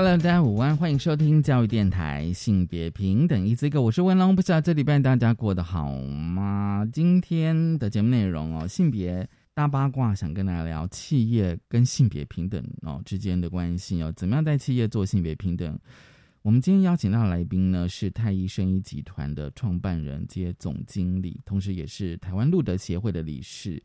Hello，大家午安，欢迎收听教育电台性别平等一这个，我是文龙，不知道这礼拜大家过得好吗？今天的节目内容哦，性别大八卦，想跟大家聊企业跟性别平等哦之间的关系哦，怎么样在企业做性别平等？我们今天邀请到的来宾呢，是太医生医集团的创办人兼总经理，同时也是台湾路德协会的理事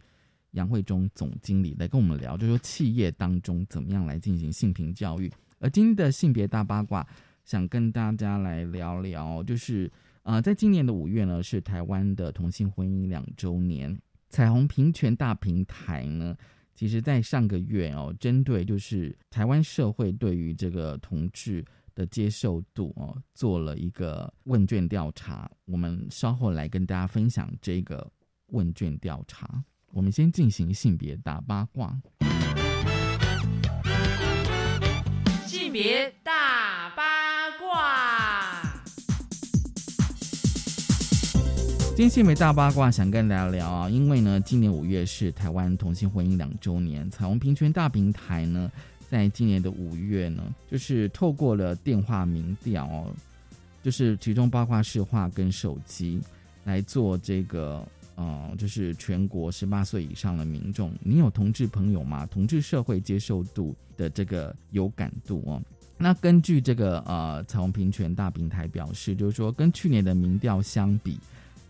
杨慧忠总经理，来跟我们聊，就说企业当中怎么样来进行性平教育。而今天的性别大八卦，想跟大家来聊聊，就是呃，在今年的五月呢，是台湾的同性婚姻两周年。彩虹平权大平台呢，其实在上个月哦，针对就是台湾社会对于这个同志的接受度哦，做了一个问卷调查。我们稍后来跟大家分享这个问卷调查。我们先进行性别大八卦。别大八卦，今天新闻大八卦想跟大家聊啊，因为呢，今年五月是台湾同性婚姻两周年，彩虹平权大平台呢，在今年的五月呢，就是透过了电话民调哦，就是其中包括市话跟手机来做这个。嗯，就是全国十八岁以上的民众，你有同志朋友吗？同志社会接受度的这个有感度哦。那根据这个呃彩虹平权大平台表示，就是说跟去年的民调相比，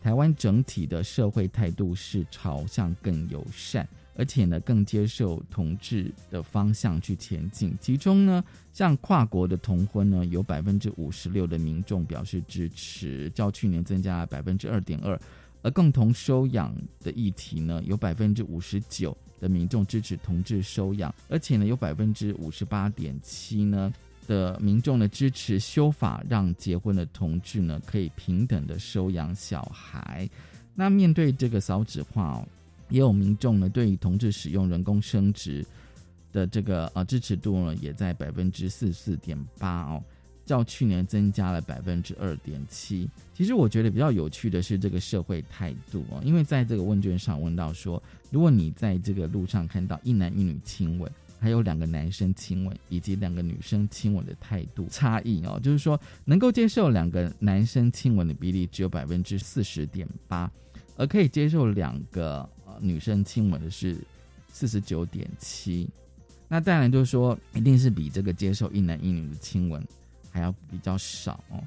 台湾整体的社会态度是朝向更友善，而且呢更接受同志的方向去前进。其中呢，像跨国的同婚呢，有百分之五十六的民众表示支持，较去年增加了百分之二点二。而共同收养的议题呢，有百分之五十九的民众支持同志收养，而且呢，有百分之五十八点七呢的民众呢支持修法，让结婚的同志呢可以平等的收养小孩。那面对这个少子化哦，也有民众呢对于同志使用人工生殖的这个呃支持度呢也在百分之四四点八哦。较去年增加了百分之二点七。其实我觉得比较有趣的是这个社会态度哦，因为在这个问卷上问到说，如果你在这个路上看到一男一女亲吻，还有两个男生亲吻，以及两个女生亲吻的态度差异哦，就是说能够接受两个男生亲吻的比例只有百分之四十点八，而可以接受两个女生亲吻的是四十九点七。那当然就是说，一定是比这个接受一男一女的亲吻。还要比较少哦，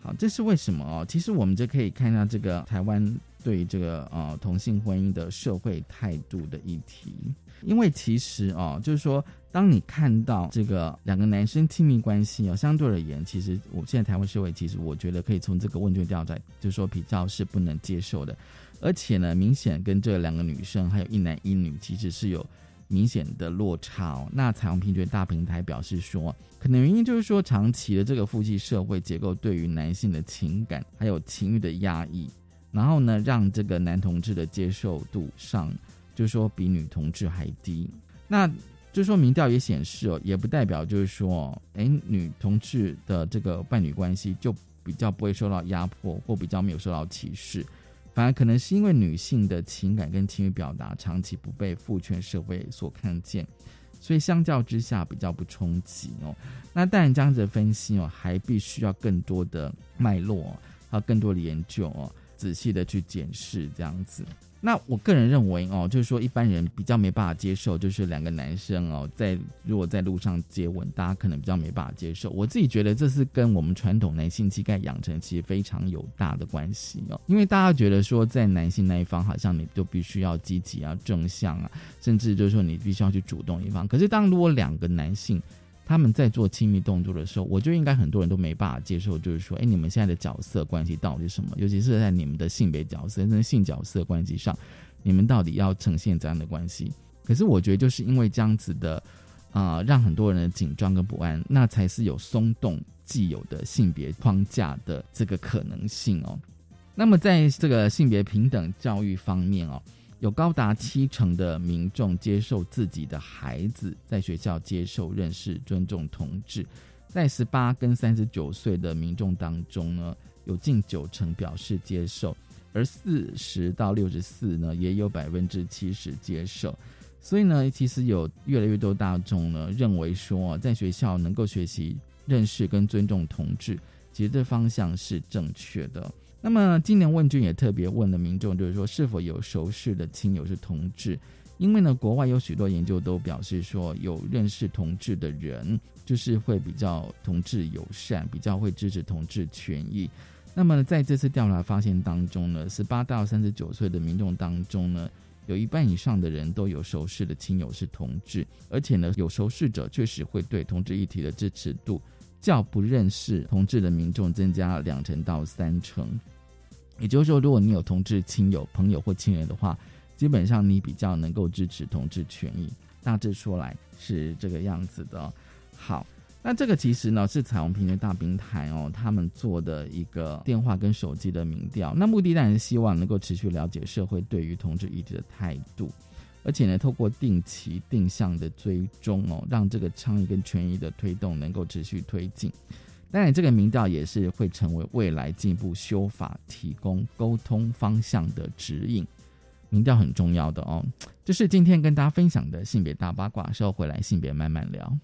好，这是为什么哦？其实我们就可以看到这个台湾对这个呃同性婚姻的社会态度的议题，因为其实哦，就是说，当你看到这个两个男生亲密关系哦，相对而言，其实我现在台湾社会其实我觉得可以从这个问卷调查，就是说比较是不能接受的，而且呢，明显跟这两个女生还有一男一女其实是有。明显的落差。哦那彩虹平权大平台表示说，可能原因就是说，长期的这个父系社会结构对于男性的情感还有情欲的压抑，然后呢，让这个男同志的接受度上，就是说比女同志还低。那就说民调也显示哦，也不代表就是说，哎，女同志的这个伴侣关系就比较不会受到压迫，或比较没有受到歧视。反而可能是因为女性的情感跟情绪表达长期不被父权社会所看见，所以相较之下比较不冲击哦。那当然这样子的分析哦，还必须要更多的脉络，还有更多的研究哦，仔细的去检视这样子。那我个人认为哦，就是说一般人比较没办法接受，就是两个男生哦，在如果在路上接吻，大家可能比较没办法接受。我自己觉得这是跟我们传统男性气概养成其实非常有大的关系哦，因为大家觉得说在男性那一方，好像你就必须要积极啊、正向啊，甚至就是说你必须要去主动一方。可是当如果两个男性，他们在做亲密动作的时候，我觉得应该很多人都没办法接受，就是说，哎，你们现在的角色关系到底是什么？尤其是在你们的性别角色、跟性角色关系上，你们到底要呈现怎样的关系？可是我觉得就是因为这样子的，啊，让很多人的紧张跟不安，那才是有松动既有的性别框架的这个可能性哦。那么在这个性别平等教育方面哦，有高达七成的民众接受自己的孩子在学校接受认识、尊重同志。在十八跟三十九岁的民众当中呢，有近九成表示接受，而四十到六十四呢，也有百分之七十接受。所以呢，其实有越来越多大众呢认为说，在学校能够学习认识跟尊重同志，其实这方向是正确的。那么今年问卷也特别问了民众，就是说是否有熟识的亲友是同志。因为呢，国外有许多研究都表示说，有认识同志的人，就是会比较同志友善，比较会支持同志权益。那么在这次调查发现当中呢，十八到三十九岁的民众当中呢，有一半以上的人都有熟识的亲友是同志，而且呢，有熟识者确实会对同志议题的支持度较不认识同志的民众增加两成到三成。也就是说，如果你有同志亲友、朋友或亲人的话，基本上你比较能够支持同志权益，大致说来是这个样子的。好，那这个其实呢是彩虹平权大平台哦，他们做的一个电话跟手机的民调。那目的当然希望能够持续了解社会对于同志议题的态度，而且呢，透过定期定向的追踪哦，让这个倡议跟权益的推动能够持续推进。当然，这个民调也是会成为未来进一步修法提供沟通方向的指引。民调很重要的哦，这是今天跟大家分享的性别大八卦，稍后回来性别慢慢聊。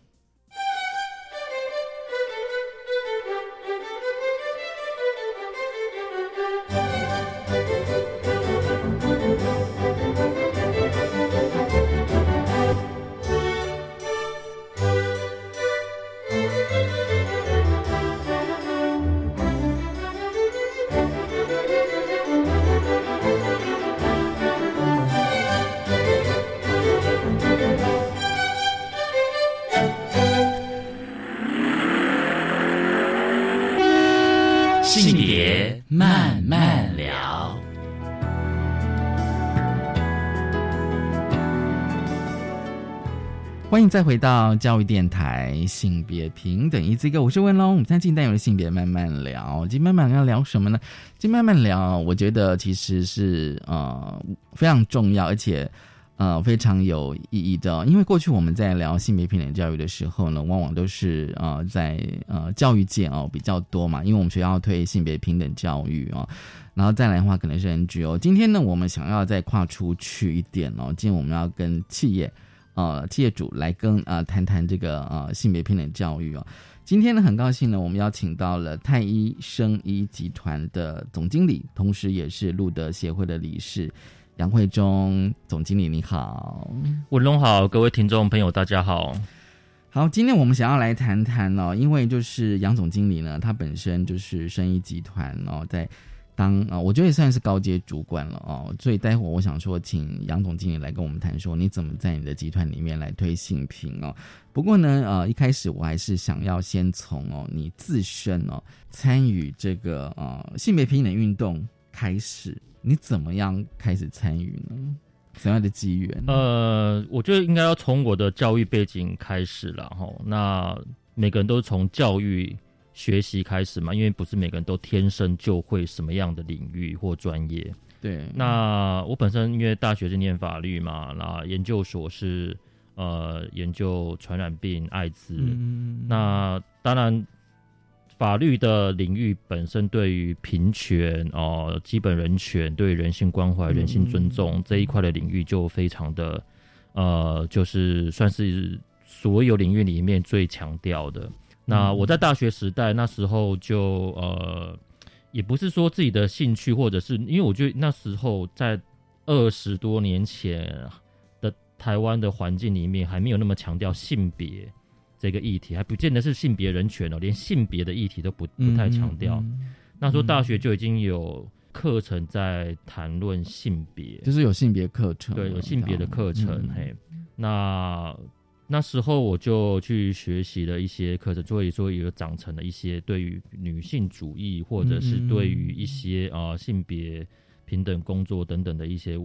再回到教育电台性别平等一这个，我是温龙。我们现在进单元的性别慢慢聊，今天慢慢要聊什么呢？今天慢慢聊，我觉得其实是呃非常重要，而且呃非常有意义的。因为过去我们在聊性别平等教育的时候呢，往往都是呃在呃教育界哦比较多嘛，因为我们学校推性别平等教育啊，然后再来的话可能是 NGO。今天呢，我们想要再跨出去一点哦，今天我们要跟企业。呃，企业主来跟啊谈谈这个呃性别平等教育哦。今天呢，很高兴呢，我们邀请到了太医生医集团的总经理，同时也是路德协会的理事杨慧忠总经理，你好，文龙好，各位听众朋友大家好。好，今天我们想要来谈谈哦，因为就是杨总经理呢，他本身就是生医集团哦，在。当啊，我觉得也算是高阶主管了哦，所以待会我想说，请杨总经理来跟我们谈说，你怎么在你的集团里面来推性平哦。不过呢，呃，一开始我还是想要先从哦你自身哦参与这个呃性别平等运动开始，你怎么样开始参与呢？什么样的机缘？呃，我觉得应该要从我的教育背景开始了哈。那每个人都从教育。学习开始嘛，因为不是每个人都天生就会什么样的领域或专业。对，那我本身因为大学是念法律嘛，那研究所是呃研究传染病、艾滋。那当然，法律的领域本身对于平权哦、基本人权、对人性关怀、人性尊重这一块的领域就非常的呃，就是算是所有领域里面最强调的。那我在大学时代那时候就呃，也不是说自己的兴趣，或者是因为我觉得那时候在二十多年前的台湾的环境里面，还没有那么强调性别这个议题，还不见得是性别人权哦，连性别的议题都不不太强调。那时候大学就已经有课程在谈论性别，就是有性别课程，对，有性别的课程。嘿，那。那时候我就去学习了一些课程，所以说有长成了一些对于女性主义，或者是对于一些啊性别平等工作等等的一些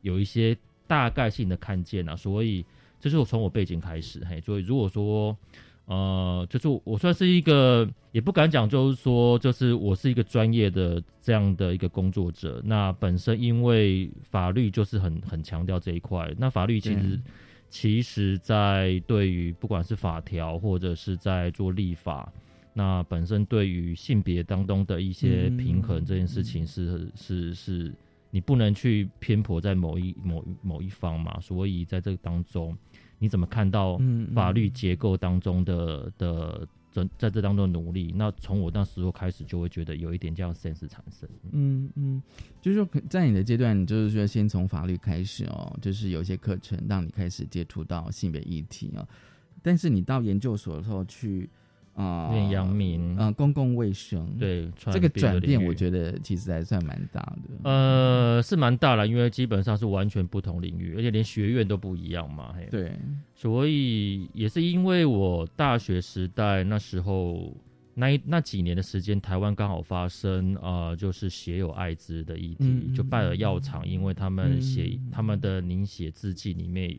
有一些大概性的看见啊。所以这是我从我背景开始，嘿，所以如果说呃，就是我算是一个，也不敢讲，就是说，就是我是一个专业的这样的一个工作者。那本身因为法律就是很很强调这一块，那法律其实其实在对于不管是法条或者是在做立法，那本身对于性别当中的一些平衡这件事情是是是，你不能去偏颇在某一某某一方嘛，所以在这个当中。你怎么看到法律结构当中的的在在这当中努力？那从我那时候开始就会觉得有一点这样 sense 产生。嗯嗯，就是说在你的阶段，就是说先从法律开始哦，就是有一些课程让你开始接触到性别议题哦。但是你到研究所的时候去。啊，阳明，嗯，公共卫生，对，这个转变，我觉得其实还算蛮大的。呃，是蛮大了，因为基本上是完全不同领域，而且连学院都不一样嘛。嘿对，所以也是因为我大学时代那时候那一那几年的时间，台湾刚好发生呃，就是血有艾滋的议题，就拜耳药厂，因为他们血他们的凝血制剂里面。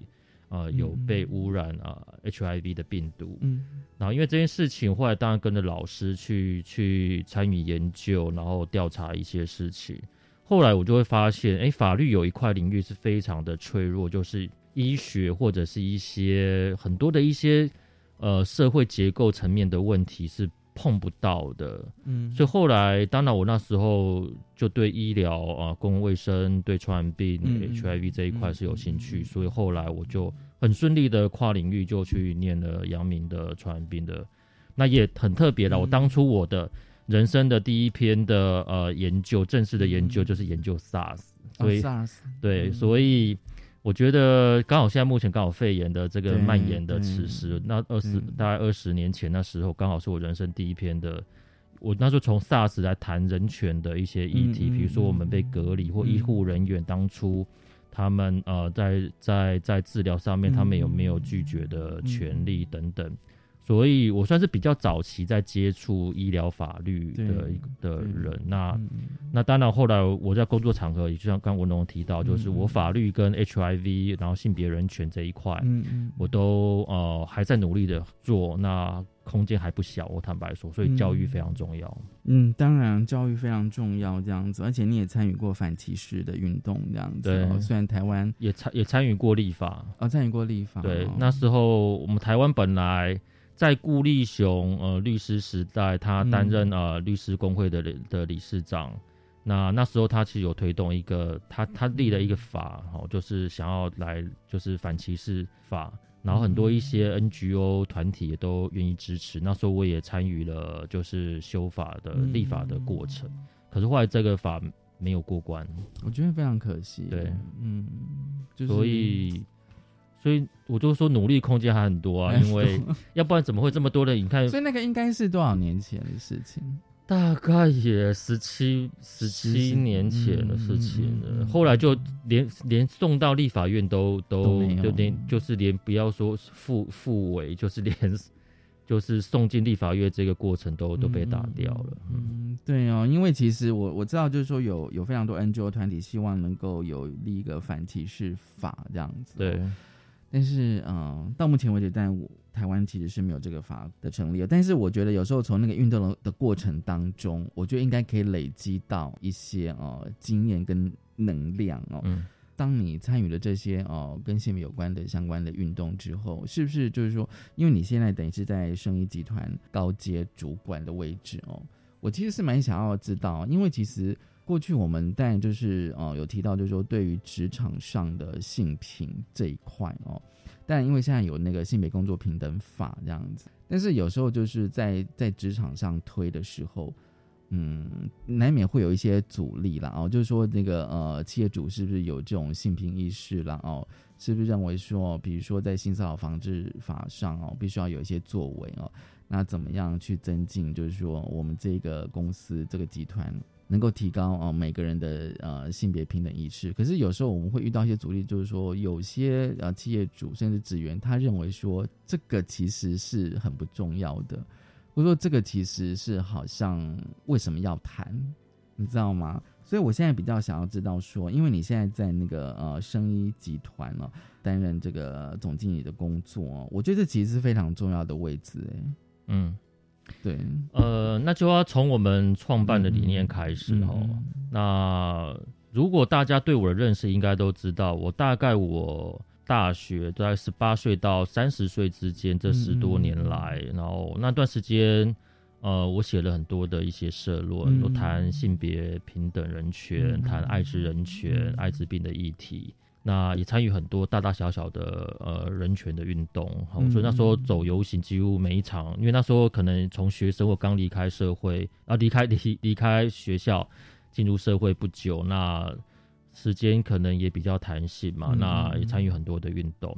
呃，有被污染啊，HIV 的病毒。嗯，然后因为这件事情，后来当然跟着老师去去参与研究，然后调查一些事情。后来我就会发现，哎，法律有一块领域是非常的脆弱，就是医学或者是一些很多的一些呃社会结构层面的问题是。碰不到的，嗯，所以后来，当然我那时候就对医疗啊、公共卫生、对传染病、HIV 这一块是有兴趣，所以后来我就很顺利的跨领域就去念了阳明的传染病的，那也很特别的。我当初我的人生的第一篇的呃研究，正式的研究就是研究 SARS，所以对，所以。我觉得刚好现在目前刚好肺炎的这个蔓延的此时，那二十大概二十年前那时候，刚好是我人生第一篇的。我那时候从 SARS 来谈人权的一些议题，比如说我们被隔离或医护人员当初他们呃在在在治疗上面他们有没有拒绝的权利等等。所以我算是比较早期在接触医疗法律的的人。那那当然，后来我在工作场合，也就像刚文龙提到，就是我法律跟 HIV，然后性别人权这一块，我都呃还在努力的做。那空间还不小，我坦白说，所以教育非常重要。嗯，当然教育非常重要，这样子。而且你也参与过反歧视的运动，这样子。对，虽然台湾也参也参与过立法啊，参与过立法。对，那时候我们台湾本来。在顾立雄呃律师时代，他担任呃律师工会的的理事长。那那时候他其实有推动一个，他他立了一个法，哦，就是想要来就是反歧视法。然后很多一些 NGO 团体也都愿意支持。那时候我也参与了，就是修法的立法的过程。可是后来这个法没有过关，我觉得非常可惜。对，嗯，所以。所以我就说努力空间还很多啊，因为 要不然怎么会这么多的？你看，所以那个应该是多少年前的事情？大概也十七十七年前的事情了。后来就连连送到立法院都都就连就是连不要说复复委，就是连 就是送进立法院这个过程都都被打掉了。嗯，对哦，因为其实我我知道，就是说有有非常多 NGO 团体希望能够有立一个反歧视法这样子。对。但是，嗯，到目前为止，在台湾其实是没有这个法的成立。但是，我觉得有时候从那个运动的过程当中，我觉得应该可以累积到一些呃经验跟能量哦。嗯。当你参与了这些哦跟性别有关的相关的运动之后，是不是就是说，因为你现在等于是在生意集团高阶主管的位置哦？我其实是蛮想要知道，因为其实。过去我们但就是呃有提到，就是说对于职场上的性平这一块哦，但因为现在有那个性别工作平等法这样子，但是有时候就是在在职场上推的时候，嗯，难免会有一些阻力啦。哦，就是说那个呃企业主是不是有这种性平意识啦？哦，是不是认为说，比如说在性骚扰防治法上哦，必须要有一些作为哦，那怎么样去增进？就是说我们这个公司这个集团。能够提高啊每个人的呃性别平等意识，可是有时候我们会遇到一些阻力，就是说有些呃企业主甚至职员，他认为说这个其实是很不重要的，或者说这个其实是好像为什么要谈，你知道吗？所以我现在比较想要知道说，因为你现在在那个呃生医集团了。担任这个总经理的工作，我觉得这其实是非常重要的位置，哎，嗯，对，呃，那就要从我们创办的理念开始哦。那如果大家对我的认识，应该都知道，我大概我大学在十八岁到三十岁之间这十多年来，然后那段时间。呃，我写了很多的一些社论，都谈性别平等人权，谈艾滋人权、艾滋病的议题。那也参与很多大大小小的呃人权的运动。所以那时候走游行，几乎每一场，因为那时候可能从学生或刚离开社会，啊离开离离开学校进入社会不久，那时间可能也比较弹性嘛，那也参与很多的运动。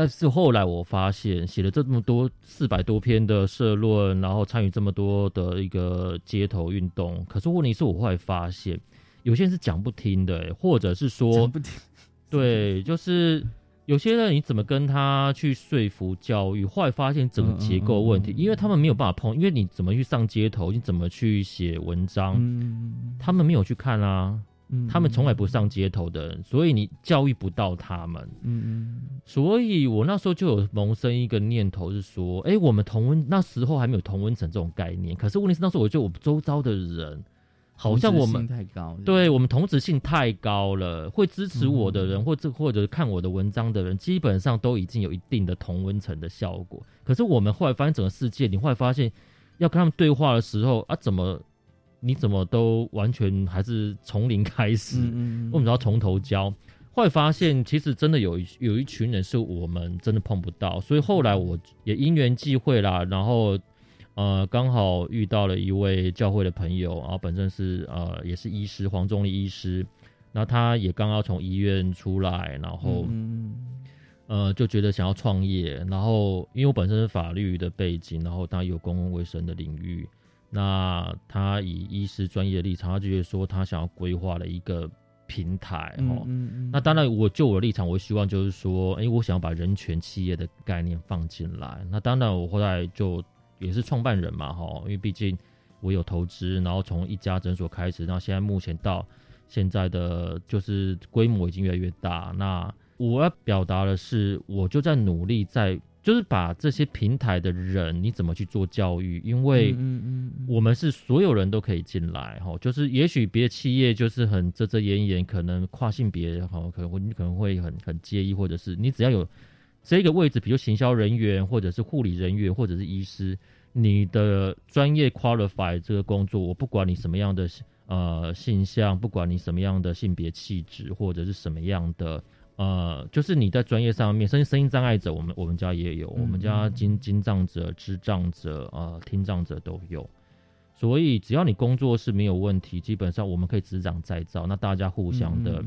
但是后来我发现，写了这么多四百多篇的社论，然后参与这么多的一个街头运动，可是问题是我后来发现，有些人是讲不听的，或者是说不听，对，就是有些人你怎么跟他去说服教育，后来发现整个结构问题，因为他们没有办法碰，因为你怎么去上街头，你怎么去写文章，他们没有去看啊。他们从来不上街头的人，所以你教育不到他们。嗯嗯，所以我那时候就有萌生一个念头，是说，哎，我们同温那时候还没有同温层这种概念。可是问题是，那时候我觉得我们周遭的人，好像我们太高，对我们同质性太高了。会支持我的人，或者或者看我的文章的人，基本上都已经有一定的同温层的效果。可是我们后来发现，整个世界，你后来发现，要跟他们对话的时候啊，怎么？你怎么都完全还是从零开始？我们要从头教。后来发现，其实真的有一有一群人是我们真的碰不到，所以后来我也因缘际会啦，然后呃刚好遇到了一位教会的朋友，然后本身是呃也是医师黄忠立医师，那他也刚刚从医院出来，然后呃就觉得想要创业，然后因为我本身是法律的背景，然后他有公共卫生的领域。那他以医师专业的立场，他就会说他想要规划了一个平台哦。那当然，我就我的立场，我希望就是说，哎，我想要把人权企业的概念放进来。那当然，我后来就也是创办人嘛，哈，因为毕竟我有投资，然后从一家诊所开始，那现在目前到现在的就是规模已经越来越大。那我要表达的是，我就在努力在。就是把这些平台的人，你怎么去做教育？因为我们是所有人都可以进来哈。就是也许别的企业就是很遮遮掩掩，可能跨性别哈，可能会你可能会很很介意，或者是你只要有这个位置，比如行销人员，或者是护理人员，或者是医师，你的专业 qualify 这个工作，我不管你什么样的呃性向，不管你什么样的性别气质，或者是什么样的。呃，就是你在专业上面，声声音障碍者，我们我们家也有，我们家金金障者、智障者、呃听障者都有，所以只要你工作是没有问题，基本上我们可以执掌再造，那大家互相的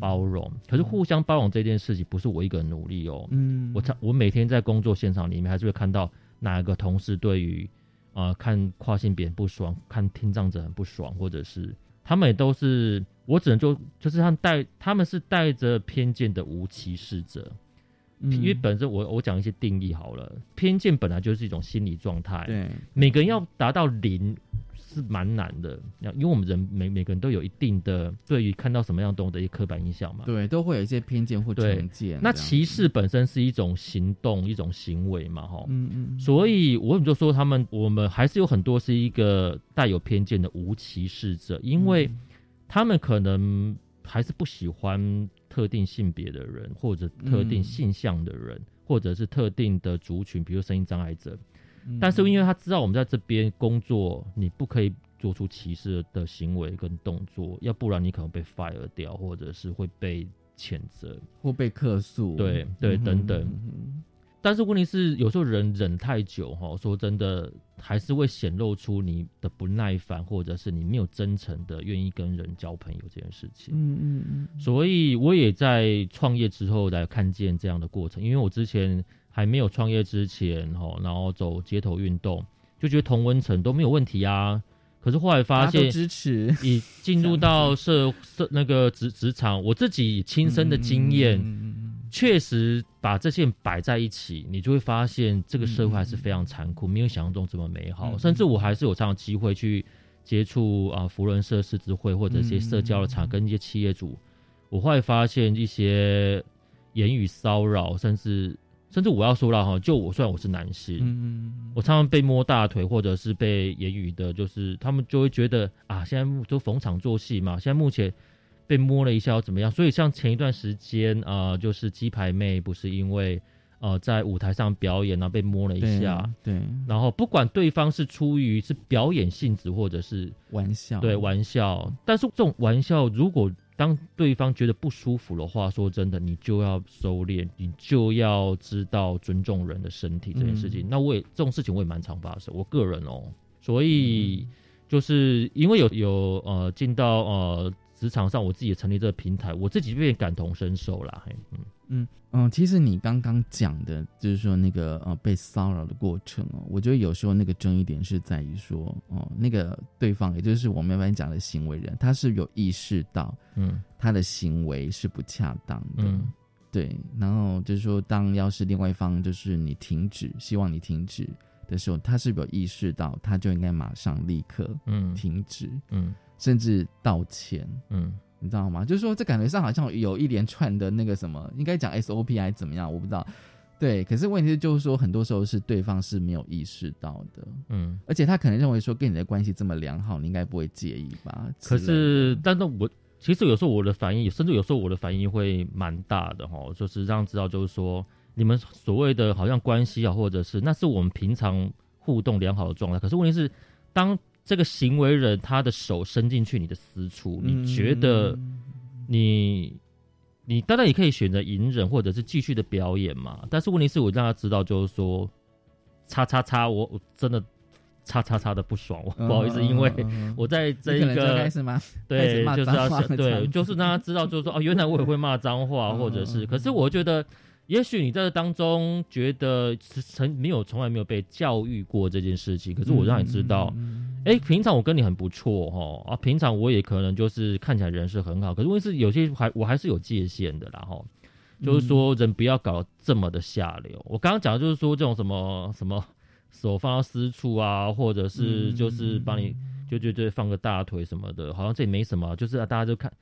包容。可是互相包容这件事情，不是我一个人努力哦。嗯，我我每天在工作现场里面，还是会看到哪一个同事对于啊看跨性别不爽，看听障者很不爽，或者是他们也都是。我只能就就是他们带他们是带着偏见的无歧视者，因为本身我我讲一些定义好了，偏见本来就是一种心理状态，对，每个人要达到零是蛮难的，因为我们人每每个人都有一定的对于看到什么样东西的一些刻板印象嘛，对，都会有一些偏见或成见。那歧视本身是一种行动一种行为嘛，哈，嗯嗯，所以我就说他们我们还是有很多是一个带有偏见的无歧视者，因为。他们可能还是不喜欢特定性别的人，或者特定性向的人，或者是特定的族群，比如声音障碍者。但是因为他知道我们在这边工作，你不可以做出歧视的行为跟动作，要不然你可能被 fire 掉，或者是会被谴责或被客诉。对对，等等。但是问题是，有时候人忍太久，哈，说真的，还是会显露出你的不耐烦，或者是你没有真诚的愿意跟人交朋友这件事情。嗯嗯嗯。所以我也在创业之后来看见这样的过程，因为我之前还没有创业之前，哈，然后走街头运动，就觉得同温层都没有问题啊。可是后来发现，支持你进入到社社那个职职场，我自己亲身的经验。确实把这些摆在一起，你就会发现这个社会还是非常残酷，没有想象中这么美好。甚至我还是有这样的机会去接触啊，福伦社、狮子会或者一些社交的场，跟一些企业主，我会发现一些言语骚扰，甚至甚至我要说了哈，就我虽然我是男性，嗯，我常常被摸大腿，或者是被言语的，就是他们就会觉得啊，现在都逢场作戏嘛，现在目前被摸了一下怎么样？所以像前一段时间啊，就是鸡排妹不是因为。呃，在舞台上表演，然后被摸了一下，对，然后不管对方是出于是表演性质或者是玩笑，对玩笑，但是这种玩笑，如果当对方觉得不舒服的话，说真的，你就要收敛，你就要知道尊重人的身体这件事情。那我也这种事情我也蛮常发生，我个人哦，所以就是因为有有呃进到呃职场上，我自己也成立这个平台，我自己变感同身受啦，嗯。嗯嗯，其实你刚刚讲的，就是说那个呃被骚扰的过程哦，我觉得有时候那个争议点是在于说，哦，那个对方，也就是我们一般讲的行为人，他是有意识到，嗯，他的行为是不恰当的，嗯，对，然后就是说，当要是另外一方就是你停止，希望你停止的时候，他是有意识到，他就应该马上立刻，嗯，停止，嗯，甚至道歉，嗯。你知道吗？就是说，这感觉上好像有一连串的那个什么，应该讲 SOP 还是怎么样？我不知道。对，可是问题就是说，很多时候是对方是没有意识到的。嗯，而且他可能认为说，跟你的关系这么良好，你应该不会介意吧？可是，但是我其实有时候我的反应，甚至有时候我的反应会蛮大的哈，就是让知道，就是说，你们所谓的好像关系啊，或者是那是我们平常互动良好的状态。可是问题是，当这个行为人他的手伸进去你的私处，你觉得你你当然也可以选择隐忍或者是继续的表演嘛。但是问题是我让他知道，就是说，叉叉叉，我我真的叉叉叉的不爽，我不好意思，因为我在这一个开始吗？对，就是要对，就是让他知道，就是说哦，原来我也会骂脏话，或者是，可是我觉得。也许你在当中觉得曾没有从来没有被教育过这件事情，可是我让你知道，哎，平常我跟你很不错哈啊，平常我也可能就是看起来人是很好，可是问题是有些还我还是有界限的啦哈，就是说人不要搞这么的下流。我刚刚讲的就是说这种什么什么手放到私处啊，或者是就是帮你就就就放个大腿什么的，好像这也没什么，就是大家就看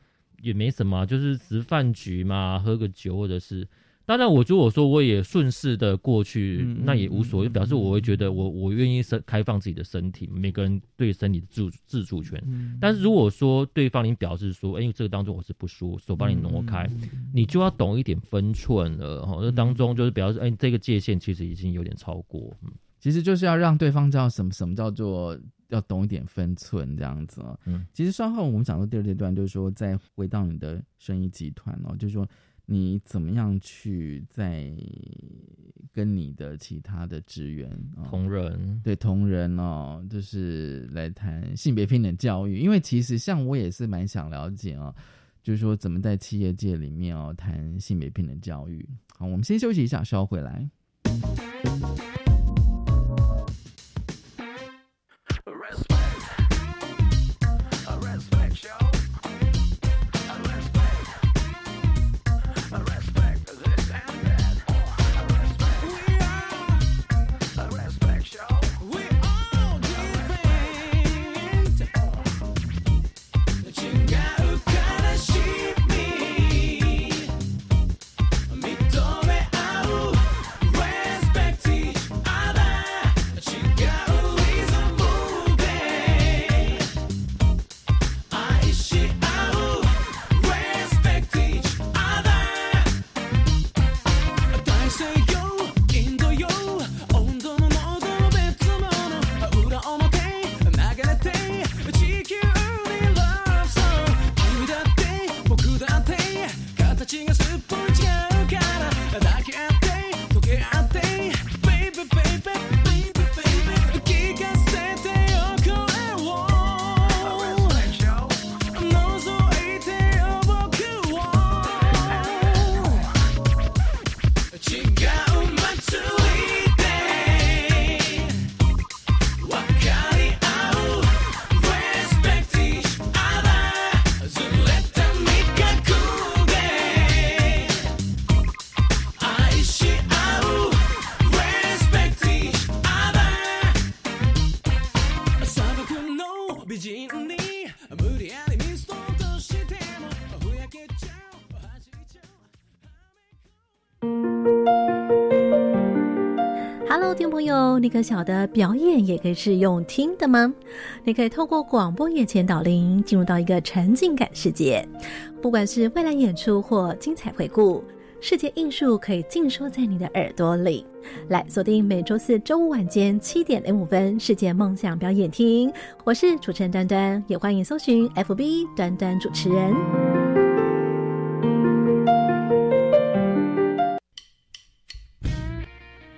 也没什么，就是吃饭局嘛，喝个酒或者是。当然，我如果说我也顺势的过去，那也无所谓，表示我会觉得我我愿意身开放自己的身体，每个人对身体的自自主权。但是如果说对方你表示说，哎，这个当中我是不舒服，手帮你挪开，你就要懂一点分寸了哈。这当中就是表示，哎，这个界限其实已经有点超过。嗯，其实就是要让对方知道什么什么叫做要懂一点分寸这样子。嗯，其实稍后我们讲到第二阶段，就是说再回到你的生意集团哦，就是说。你怎么样去在跟你的其他的职员、同仁，对同仁哦，就是来谈性别平等教育？因为其实像我也是蛮想了解哦，就是说怎么在企业界里面哦谈性别平等教育。好，我们先休息一下，稍后回来。朋友，你可晓得表演也可以是用听的吗？你可以透过广播眼前导聆，进入到一个沉浸感世界。不管是未来演出或精彩回顾，世界艺术可以尽收在你的耳朵里。来锁定每周四周五晚间七点零五分，世界梦想表演厅。我是主持人端端，也欢迎搜寻 FB 端端主持人。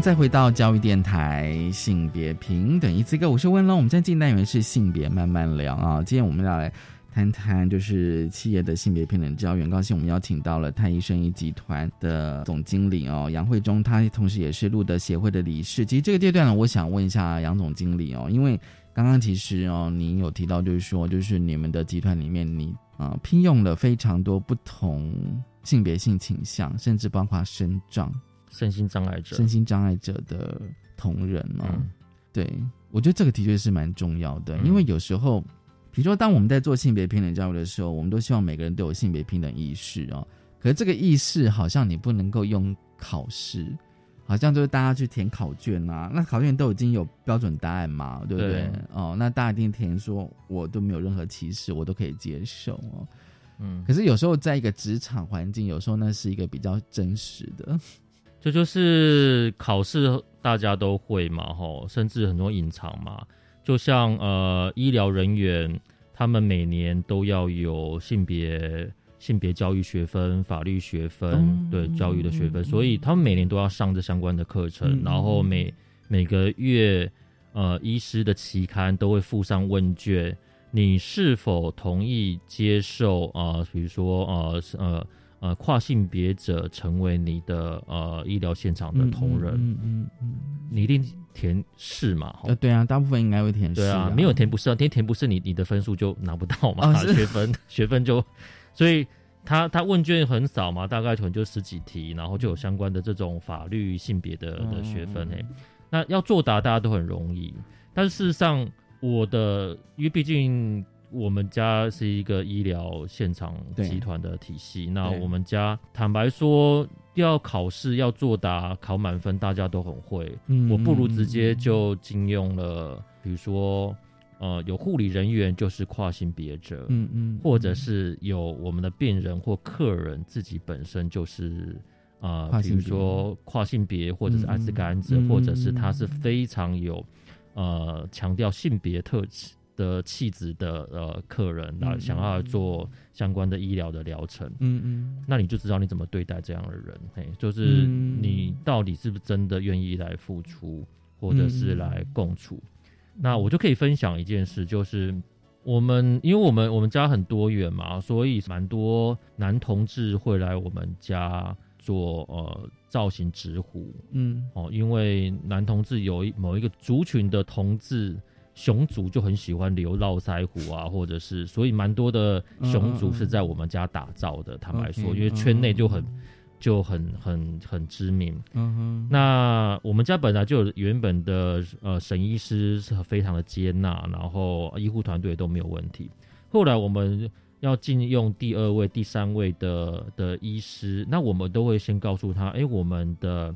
再回到教育电台，性别平等一次个，我是温龙。我们今天进单元是性别慢慢聊啊。今天我们要来谈谈，就是企业的性别平等教育。很高兴我们邀请到了太医生医集团的总经理哦，杨慧忠，他同时也是路德协会的理事。其实这个阶段呢，我想问一下杨总经理哦，因为刚刚其实哦，您有提到就是说，就是你们的集团里面，你啊聘用了非常多不同性别性倾向，甚至包括身障。身心障碍者，身心障碍者的同仁哦，对我觉得这个的确是蛮重要的，因为有时候，比如说当我们在做性别平等教育的时候，我们都希望每个人都有性别平等意识哦。可是这个意识好像你不能够用考试，好像就是大家去填考卷啊，那考卷都已经有标准答案嘛，对不对？哦，那大家一定填说我都没有任何歧视，我都可以接受哦。嗯，可是有时候在一个职场环境，有时候那是一个比较真实的。这就是考试，大家都会嘛，吼，甚至很多隐藏嘛。就像呃，医疗人员，他们每年都要有性别性别教育学分、法律学分，对教育的学分，所以他们每年都要上这相关的课程。然后每每个月，呃，医师的期刊都会附上问卷，你是否同意接受啊？比如说呃呃。呃，跨性别者成为你的呃医疗现场的同仁，嗯嗯嗯，你一定填是嘛？呃，对啊，大部分应该会填是。对啊，没有填不是啊，填填不是你你的分数就拿不到嘛，学分学分就，所以他他问卷很少嘛，大概可能就十几题，然后就有相关的这种法律性别的的学分嘿。那要作答大家都很容易，但是事实上我的因为毕竟。我们家是一个医疗现场集团的体系，那我们家坦白说，要考试要作答考满分，大家都很会。我不如直接就禁用了，比如说，呃，有护理人员就是跨性别者，嗯嗯，或者是有我们的病人或客人自己本身就是啊，比如说跨性别或者是艾滋感染者，或者是他是非常有呃强调性别特质。的气质的呃客人来想要做相关的医疗的疗程，嗯嗯，那你就知道你怎么对待这样的人，嘿，就是你到底是不是真的愿意来付出，或者是来共处？那我就可以分享一件事，就是我们因为我们我们家很多元嘛，所以蛮多男同志会来我们家做呃造型直呼，嗯，哦，因为男同志有一某一个族群的同志熊族就很喜欢留络腮胡啊，或者是所以蛮多的熊族是在我们家打造的。坦白说，因为圈内就很就很很很知名。嗯哼，那我们家本来就有原本的呃沈医师是非常的接纳，然后医护团队都没有问题。后来我们要禁用第二位、第三位的的医师，那我们都会先告诉他，哎，我们的。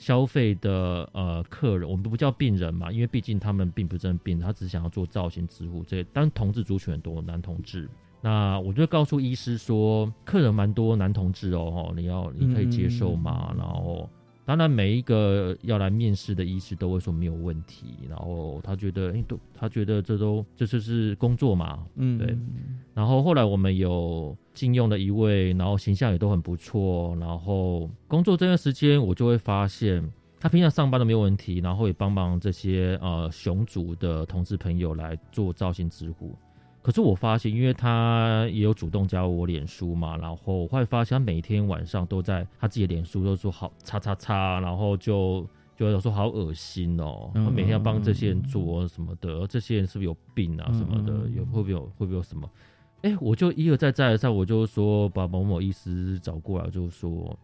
消费的呃客人，我们不叫病人嘛，因为毕竟他们并不是真病人，他只是想要做造型植护这。但同志族群很多男同志，那我就告诉医师说，客人蛮多男同志哦，你要你可以接受吗？然后。当然，每一个要来面试的医师都会说没有问题，然后他觉得，哎，都他觉得这都这就是工作嘛，嗯，对。然后后来我们有禁用的一位，然后形象也都很不错，然后工作这段时间，我就会发现他平常上班都没有问题，然后也帮忙这些呃熊族的同事朋友来做造型直呼。可是我发现，因为他也有主动加我脸书嘛，然后我会发现他每天晚上都在他自己的脸书都说好叉叉叉，然后就就有说好恶心哦，他每天要帮这些人做什么的，这些人是不是有病啊什么的，有会不会有会不会有什么？哎，我就一而再再而三，我就说把某某医师找过来，就说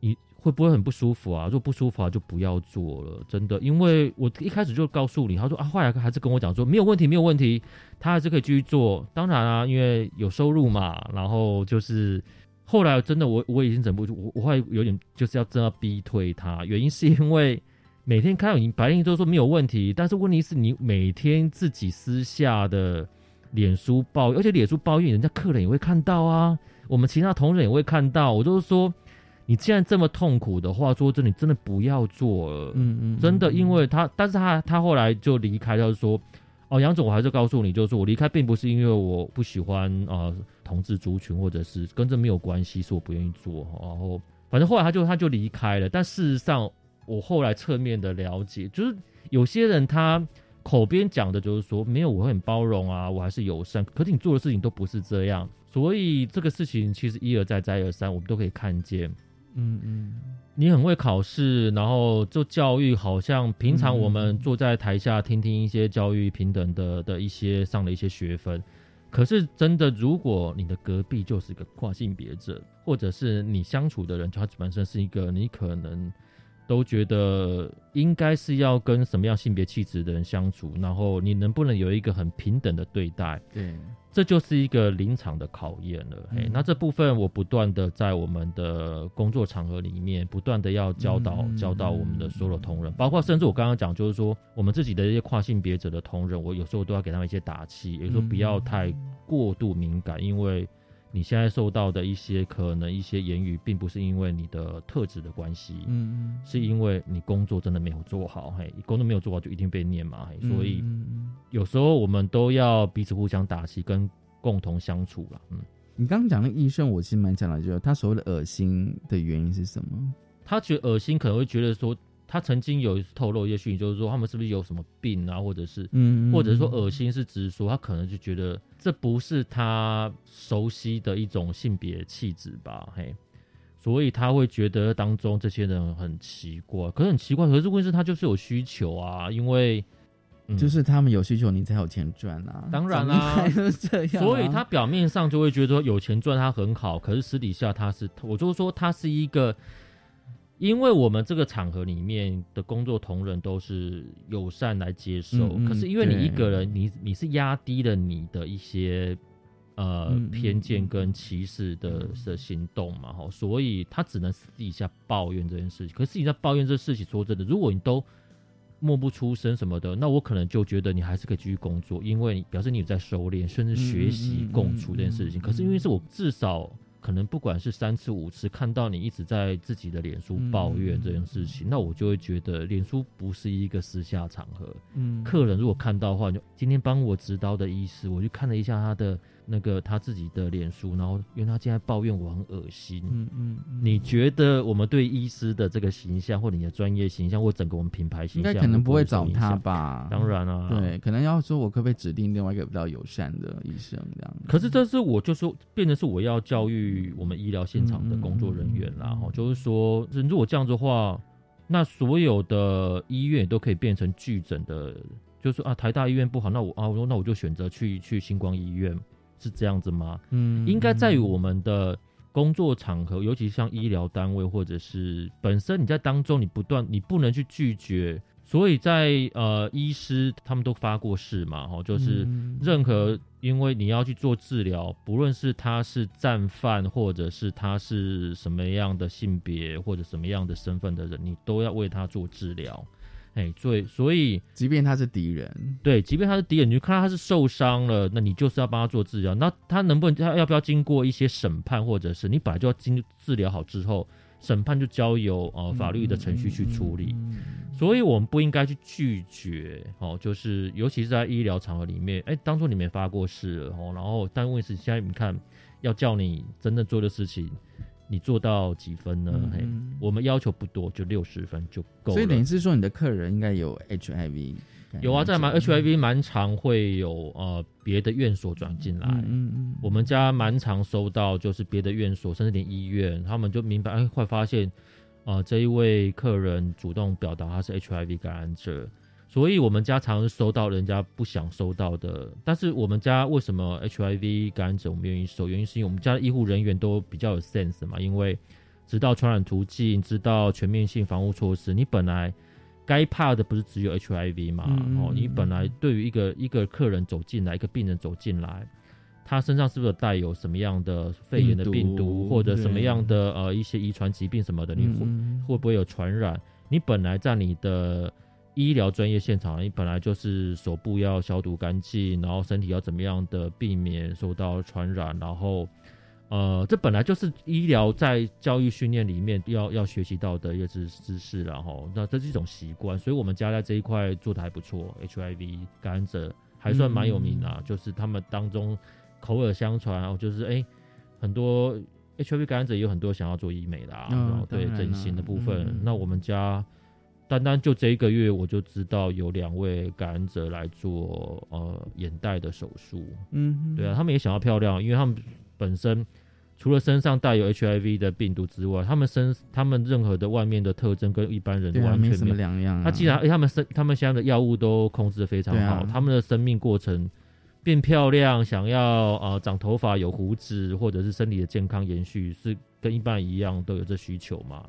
你。会不会很不舒服啊？如果不舒服啊，就不要做了，真的。因为我一开始就告诉你，他说啊，后来还是跟我讲说没有问题，没有问题，他还是可以继续做。当然啊，因为有收入嘛。然后就是后来真的，我我已经忍不住，我我会有点就是要真的逼退他。原因是因为每天看到你白天都说没有问题，但是问题是你每天自己私下的脸书抱，而且脸书抱怨人家客人也会看到啊，我们其他同仁也会看到。我就是说。你既然这么痛苦的话，说真的，你真的不要做了。嗯嗯，真的，因为他，但是他他后来就离开，他就说，哦，杨总，我还是告诉你，就是我离开并不是因为我不喜欢啊同志族群，或者是跟这没有关系，是我不愿意做。然后反正后来他就他就离开了。但事实上，我后来侧面的了解，就是有些人他口边讲的就是说，没有我会很包容啊，我还是友善，可是你做的事情都不是这样。所以这个事情其实一而再再而三，我们都可以看见。嗯嗯，你很会考试，然后做教育，好像平常我们坐在台下听听一些教育平等的的一些上的一些学分，可是真的，如果你的隔壁就是一个跨性别者，或者是你相处的人，他本身是一个你可能都觉得应该是要跟什么样性别气质的人相处，然后你能不能有一个很平等的对待？对。这就是一个临场的考验了。嘿，那这部分我不断的在我们的工作场合里面，不断的要教导教导我们的所有同仁，包括甚至我刚刚讲，就是说我们自己的一些跨性别者的同仁，我有时候都要给他们一些打气，有时候不要太过度敏感，因为。你现在受到的一些可能一些言语，并不是因为你的特质的关系，嗯，是因为你工作真的没有做好，嘿，工作没有做好就一定被念嘛，嘿，所以有时候我们都要彼此互相打气，跟共同相处了，嗯。你刚刚讲的医生，我其实蛮讲了，就是他所谓的恶心的原因是什么？他觉得恶心，可能会觉得说。他曾经有透露一些讯息，就是说他们是不是有什么病啊，或者是，嗯，或者说恶心是直说他可能就觉得这不是他熟悉的一种性别气质吧，嘿，所以他会觉得当中这些人很奇怪，可是很奇怪，可是问题是他就是有需求啊，因为就是他们有需求，你才有钱赚啊，当然啦，是这样，所以他表面上就会觉得有钱赚他很好，可是私底下他是，我就说他是一个。因为我们这个场合里面的工作同仁都是友善来接受，可是因为你一个人，你你是压低了你的一些呃偏见跟歧视的的行动嘛，哈，所以他只能私底下抱怨这件事情。可是你在抱怨这事情，说真的，如果你都默不出声什么的，那我可能就觉得你还是可以继续工作，因为表示你有在收敛，甚至学习共处这件事情。可是因为是我至少。可能不管是三次五次看到你一直在自己的脸书抱怨这件事情，那我就会觉得脸书不是一个私下场合。嗯，客人如果看到的话，就今天帮我执刀的医师，我就看了一下他的那个他自己的脸书，然后因为他现在抱怨我很恶心。嗯嗯，你觉得我们对医师的这个形象，或你的专业形象，或整个我们品牌形象，应该可能不会找他？吧？当然啊，对，可能要说我可不可以指定另外一个比较友善的医生这样。可是这是我就说，变成是我要教育我们医疗现场的工作人员啦，哈、就是说，如果这样子的话，那所有的医院都可以变成巨诊的，就是说啊，台大医院不好，那我啊，我说那我就选择去去星光医院，是这样子吗？嗯，应该在于我们的工作场合，尤其像医疗单位或者是本身你在当中，你不断你不能去拒绝。所以在呃，医师他们都发过誓嘛，哈，就是嗯任何因为你要去做治疗，不论是他是战犯，或者是他是什么样的性别或者什么样的身份的人，你都要为他做治疗。哎，所以所以，即便他是敌人，对，即便他是敌人，你就看到他是受伤了，那你就是要帮他做治疗。那他能不能他要不要经过一些审判，或者是你本来就要经治疗好之后，审判就交由呃法律的程序去处理。所以我们不应该去拒绝哦，就是尤其是在医疗场合里面，哎，当初你没发过誓哦，然后但问题是现在你看要叫你真正做的事情，你做到几分呢？嘿，我们要求不多，就六十分就够了。所以等于是说你的客人应该有 HIV。有啊，在蛮 HIV 蛮常会有呃别的院所转进来，嗯嗯，我们家蛮常收到就是别的院所，甚至连医院，他们就明白，哎，会发现，呃，这一位客人主动表达他是 HIV 感染者，所以我们家常收到人家不想收到的，但是我们家为什么 HIV 感染者我们愿意收？原因是因为我们家的医护人员都比较有 sense 嘛，因为知道传染途径，知道全面性防护措施，你本来。该怕的不是只有 HIV 嘛？嗯哦，你本来对于一个一个客人走进来，一个病人走进来，他身上是不是带有什么样的肺炎的病毒，或者什么样的呃一些遗传疾病什么的？你会、嗯、会不会有传染？你本来在你的医疗专业现场，你本来就是手部要消毒干净，然后身体要怎么样的避免受到传染，然后。呃，这本来就是医疗在教育训练里面要要学习到的一个知知识然后那这是一种习惯，所以我们家在这一块做的还不错，HIV 感染者还算蛮有名啊，嗯、就是他们当中口耳相传，然后，就是哎、欸，很多 HIV 感染者也有很多想要做医美的然后对整形的部分，嗯、那我们家单单就这一个月我就知道有两位感染者来做呃眼袋的手术，嗯，对啊，他们也想要漂亮，因为他们。本身除了身上带有 HIV 的病毒之外，他们身他们任何的外面的特征跟一般人完全没什么两样、啊。他既然、欸、他们身他们现在的药物都控制的非常好，啊、他们的生命过程变漂亮，想要呃长头发、有胡子，或者是身体的健康延续，是跟一般人一样都有这需求嘛？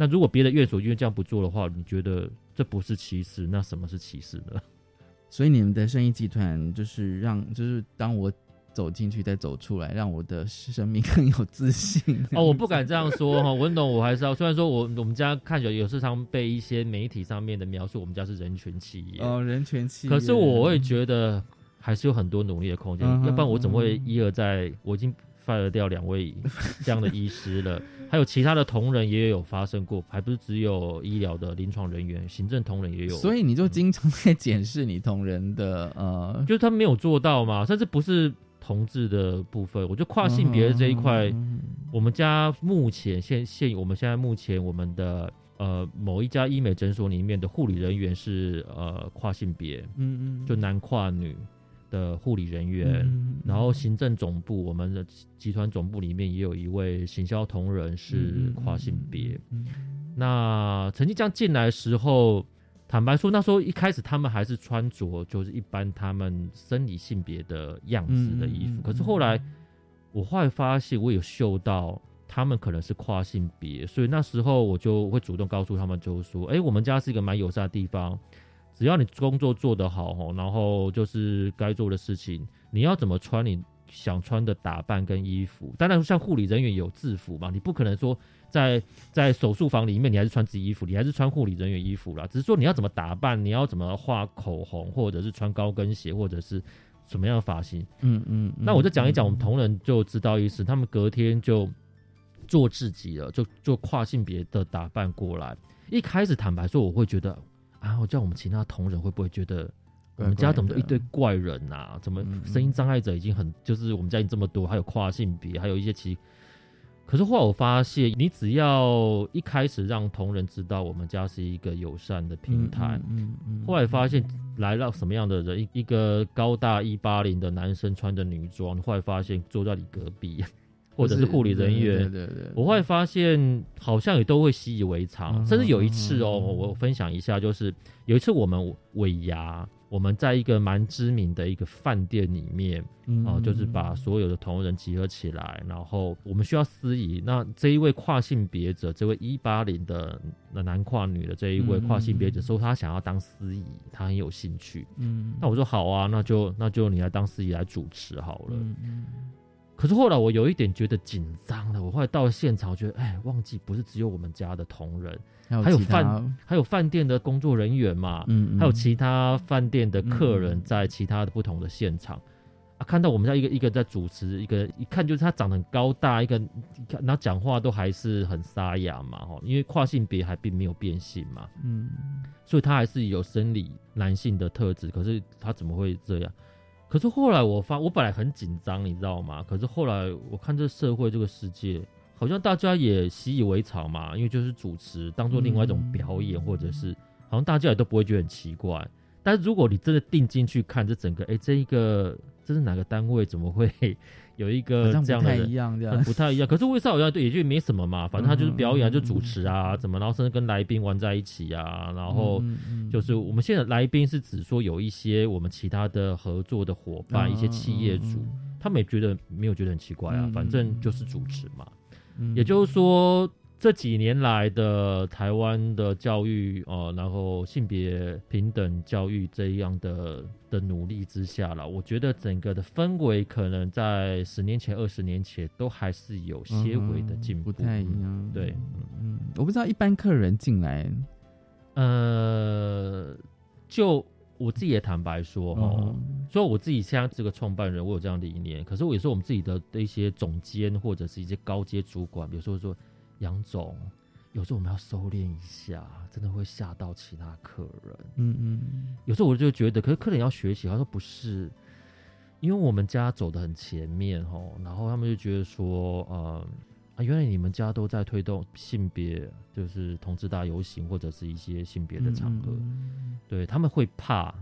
那如果别的院所因为这样不做的话，你觉得这不是歧视？那什么是歧视呢？所以你们的生意集团就是让，就是当我。走进去再走出来，让我的生命更有自信。哦，我不敢这样说哈，文董，我还是要。虽然说我我们家看起来有时常被一些媒体上面的描述，我们家是人权企业哦，人权企业。可是我会觉得还是有很多努力的空间，嗯、要不然我怎么会一而再？我已经 fire 掉两位 这样的医师了，还有其他的同仁也有发生过，还不是只有医疗的临床人员，行政同仁也有。所以你就经常在检视你同仁的呃，就是他没有做到嘛，甚至不是。同志的部分，我觉得跨性别的这一块，嗯、我们家目前现现我们现在目前我们的呃某一家医美诊所里面的护理人员是呃跨性别，嗯嗯，就男跨女的护理人员，嗯、然后行政总部我们的集团总部里面也有一位行销同仁是跨性别，嗯、那曾经这样进来的时候。坦白说，那时候一开始他们还是穿着就是一般他们生理性别的样子的衣服，嗯、可是后来我后来发现，我有嗅到他们可能是跨性别，所以那时候我就会主动告诉他们，就是说，哎、欸，我们家是一个蛮友善的地方，只要你工作做得好，然后就是该做的事情，你要怎么穿你想穿的打扮跟衣服，当然像护理人员有制服嘛，你不可能说。在在手术房里面，你还是穿自己衣服，你还是穿护理人员衣服啦。只是说你要怎么打扮，你要怎么画口红，或者是穿高跟鞋，或者是什么样的发型。嗯嗯，那我就讲一讲，我们同仁就知道意思，他们隔天就做自己了，就做跨性别的打扮过来。一开始坦白说，我会觉得啊，我叫我们其他同仁会不会觉得我们家怎么一堆怪人呐？怎么声音障碍者已经很，就是我们家已经这么多，还有跨性别，还有一些其。可是后来我发现，你只要一开始让同仁知道我们家是一个友善的平台，嗯嗯，后来发现来了什么样的人，一一个高大一八零的男生穿着女装，你后来发现坐在你隔壁，或者是护理人员，对对对，我会发现好像也都会习以为常，甚至有一次哦，我分享一下，就是有一次我们尾牙。我们在一个蛮知名的一个饭店里面，哦，就是把所有的同仁集合起来，然后我们需要司仪。那这一位跨性别者，这位一八零的男跨女的这一位跨性别者，说他想要当司仪，他很有兴趣。嗯，那我说好啊，那就那就你来当司仪来主持好了。嗯可是后来我有一点觉得紧张了，我后来到了现场，觉得哎，忘记不是只有我们家的同仁。还有饭还有饭店的工作人员嘛，嗯，还有其他饭店的客人在其他的不同的现场啊，看到我们家一个一个在主持，一个一看就是他长得很高大，一个然后讲话都还是很沙哑嘛，哈，因为跨性别还并没有变性嘛，嗯，所以他还是有生理男性的特质，可是他怎么会这样？可是后来我发，我本来很紧张，你知道吗？可是后来我看这社会这个世界。好像大家也习以为常嘛，因为就是主持当做另外一种表演，或者是好像大家也都不会觉得很奇怪。但是如果你真的定睛去看这整个，哎，这一个这是哪个单位？怎么会 有一个这样的人？不太一样。可是为啥好像也就没什么嘛，反正他就是表演，就主持啊，怎么，然后甚至跟来宾玩在一起啊，然后就是我们现在来宾是指说有一些我们其他的合作的伙伴，一些企业主，他们也觉得没有觉得很奇怪啊，反正就是主持嘛。也就是说，这几年来的台湾的教育，呃，然后性别平等教育这样的的努力之下了，我觉得整个的氛围可能在十年前、二十年前都还是有些微的进步，不太一样。对，嗯，我不知道一般客人进来，呃，就。我自己也坦白说，哦，所以我自己现在这个创办人，我有这样的理念。可是我也是我们自己的的一些总监或者是一些高阶主管，比如说说杨总，有时候我们要收敛一下，真的会吓到其他客人。嗯嗯，有时候我就觉得，可是客人要学习，他说不是，因为我们家走的很前面哦，然后他们就觉得说，呃。原来你们家都在推动性别，就是同志大游行或者是一些性别的场合，对他们会怕，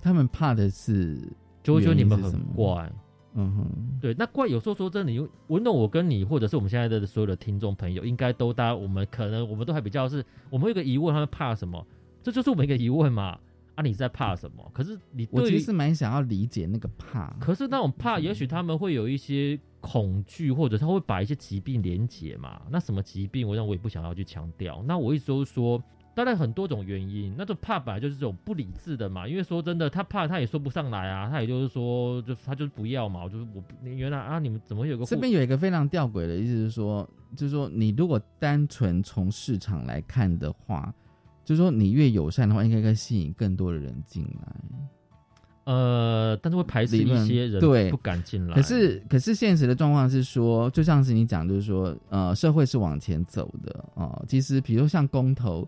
他们怕的是就会觉得你们很怪，嗯哼，对，那怪有时候说真的，你闻到我跟你或者是我们现在的所有的听众朋友，应该都大家我们可能我们都还比较是，我们有个疑问，他们怕什么？这就是我们一个疑问嘛。啊，你在怕什么？可是你我其实蛮想要理解那个怕。可是那种怕，也许他们会有一些恐惧，或者他会把一些疾病连结嘛。那什么疾病？我想我也不想要去强调。那我一直都说，当然很多种原因。那种怕本来就是这种不理智的嘛。因为说真的，他怕他也说不上来啊。他也就是说，就他就是不要嘛。就是我原来啊，你们怎么有个这边有一个非常吊诡的意思是说，就是说你如果单纯从市场来看的话。就是说，你越友善的话，应该可以吸引更多的人进来。呃，但是会排斥一些人，对，不敢进来。可是，可是现实的状况是说，就像是你讲，就是说，呃，社会是往前走的啊。其实，比如像公投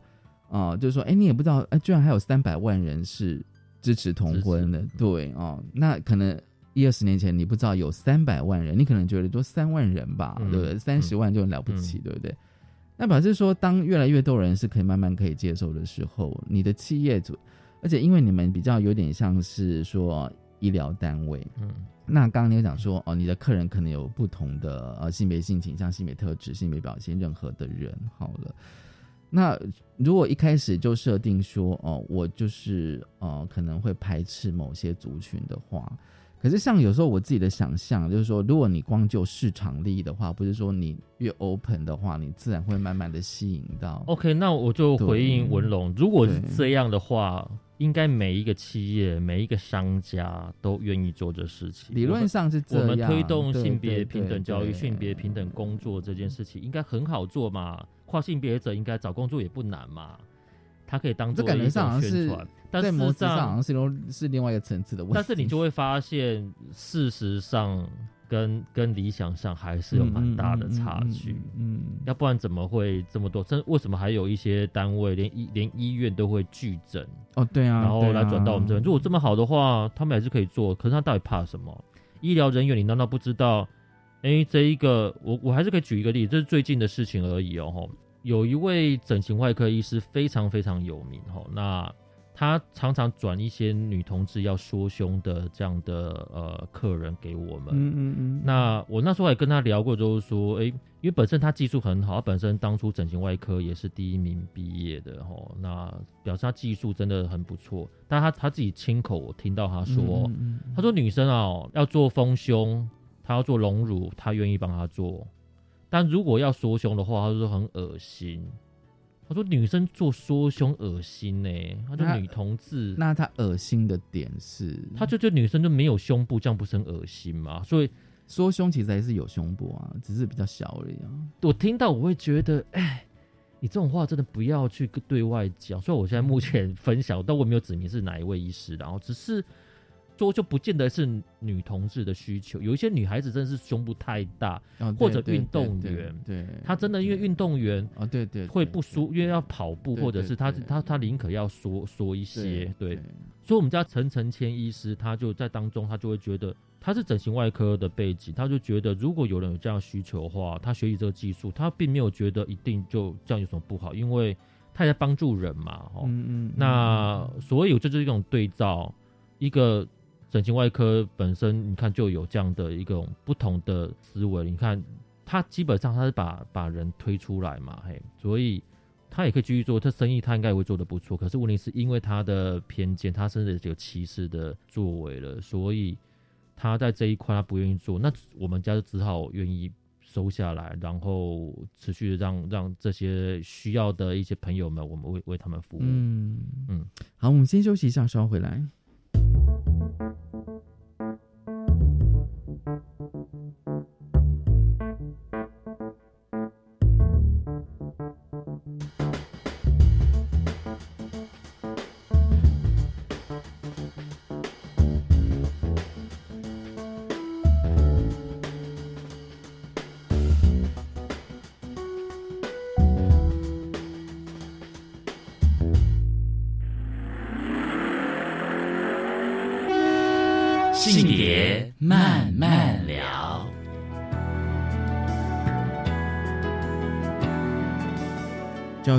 啊，就是说，哎，你也不知道，哎，居然还有三百万人是支持同婚的，对哦。那可能一二十年前你不知道有三百万人，你可能觉得多三万人吧，对不对？三十万就很了不起，对不对？那表示说，当越来越多人是可以慢慢可以接受的时候，你的企业主，而且因为你们比较有点像是说医疗单位，嗯，那刚刚你有讲说，哦，你的客人可能有不同的呃性别性倾向、性别特质、性别表现，任何的人，好了，那如果一开始就设定说，哦，我就是呃可能会排斥某些族群的话。可是，像有时候我自己的想象，就是说，如果你光就市场利益的话，不是说你越 open 的话，你自然会慢慢的吸引到。OK，那我就回应文龙，如果是这样的话，应该每一个企业、每一个商家都愿意做这事情。理论上是这样。我们推动性别平等教育、性别平等工作这件事情，应该很好做嘛？跨性别者应该找工作也不难嘛？他可以当做这感觉上好像是宣传，但在事实模子上好上像是另是另外一个层次的问题。但是你就会发现，事实上跟跟理想上还是有蛮大的差距。嗯，要不然怎么会这么多？甚至为什么还有一些单位连医连医院都会拒诊，哦，对啊，然后对啊来转到我们这边？如果这么好的话，他们还是可以做。可是他到底怕什么？医疗人员，你难道不知道？哎，这一个我我还是可以举一个例子，这是最近的事情而已哦。吼，有一位整形外科医师非常非常有名哈，那他常常转一些女同志要缩胸的这样的呃客人给我们。嗯嗯嗯，那我那时候还跟他聊过，就是说，哎、因为本身他技术很好，他本身当初整形外科也是第一名毕业的哈，那表示他技术真的很不错。但他他自己亲口我听到他说，嗯嗯嗯他说女生啊要做丰胸，他要做隆乳，他愿意帮他做，但如果要缩胸的话，他说很恶心。他说女生做缩胸恶心呢、他说女同志，那他恶心的点是，他就觉得女生就没有胸部，这样不是很恶心吗？所以缩胸其实还是有胸部啊，只是比较小而已啊。我听到我会觉得，哎，你这种话真的不要去对外讲。虽然我现在目前分享，但我没有指明是哪一位医师，然后只是说就不见得是女同志的需求，有一些女孩子真的是胸部太大，哦或者运动对员，对，她真的因为运动员啊，对对，会不舒，因为要跑步，或者是她她她宁可要缩缩一些，对。对。所以，我们家陈承谦医师，他就在当中，他就会觉得他是整形外科的背景，他就觉得如果有人有这样需求的话，他学习这个技术，他并没有觉得一定就这样有什么不好，因为他也在帮助人嘛，哦，嗯嗯，那所以这就是一种对照，一个整形外科本身，你看就有这样的一种不同的思维，你看他基本上他是把把人推出来嘛，嘿，所以。他也可以继续做，他生意他应该也会做得不错。可是问题是因为他的偏见，他甚至有歧视的作为了，所以他在这一块他不愿意做。那我们家就只好愿意收下来，然后持续地让让这些需要的一些朋友们，我们为为他们服务。嗯嗯，好，我们先休息一下，稍后回来。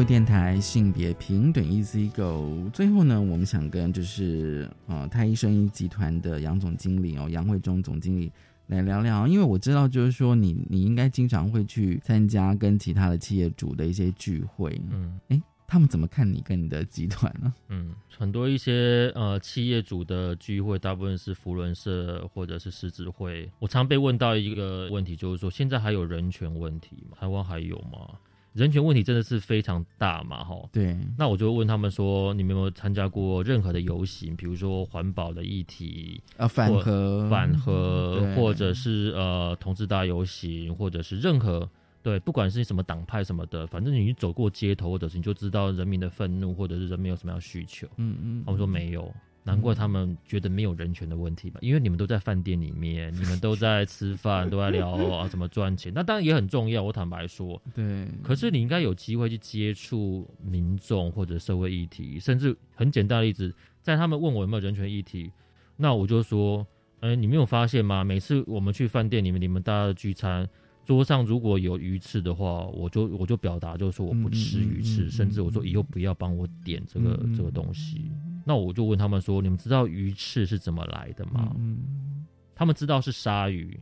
育电台性别平等 Easy Go。最后呢，我们想跟就是呃太医生医集团的杨总经理哦，杨慧忠总经理来聊聊，因为我知道就是说你你应该经常会去参加跟其他的企业主的一些聚会，嗯，哎，他们怎么看你跟你的集团呢？嗯，很多一些呃企业主的聚会，大部分是福伦社或者是狮子会。我常被问到一个问题，就是说现在还有人权问题吗？台湾还有吗？人权问题真的是非常大嘛，哈。对，那我就问他们说，你们有没有参加过任何的游行？比如说环保的议题，啊，反核，反核，或者是呃同志大游行，或者是任何对，不管是什么党派什么的，反正你走过街头，或者是你就知道人民的愤怒，或者是人民有什么样的需求。嗯嗯，他们说没有，难怪他们觉得没有人权的问题吧？因为你们都在饭店里面，你们都在吃饭，都在聊啊怎么赚钱，那 当然也很重要。我坦白说，对，可是你应该有机会去接触民众或者社会议题，甚至很简单的例子，在他们问我有没有人权议题，那我就说，哎、你没有发现吗？每次我们去饭店里面，你们大家的聚餐。桌上如果有鱼翅的话，我就 我就表达就是说我不吃鱼翅，嗯嗯嗯嗯甚至我说以后不要帮我点这个、这个东西。那我就问他们说：“你们知道鱼翅是怎么来的吗？”嗯他们知道是鲨鱼。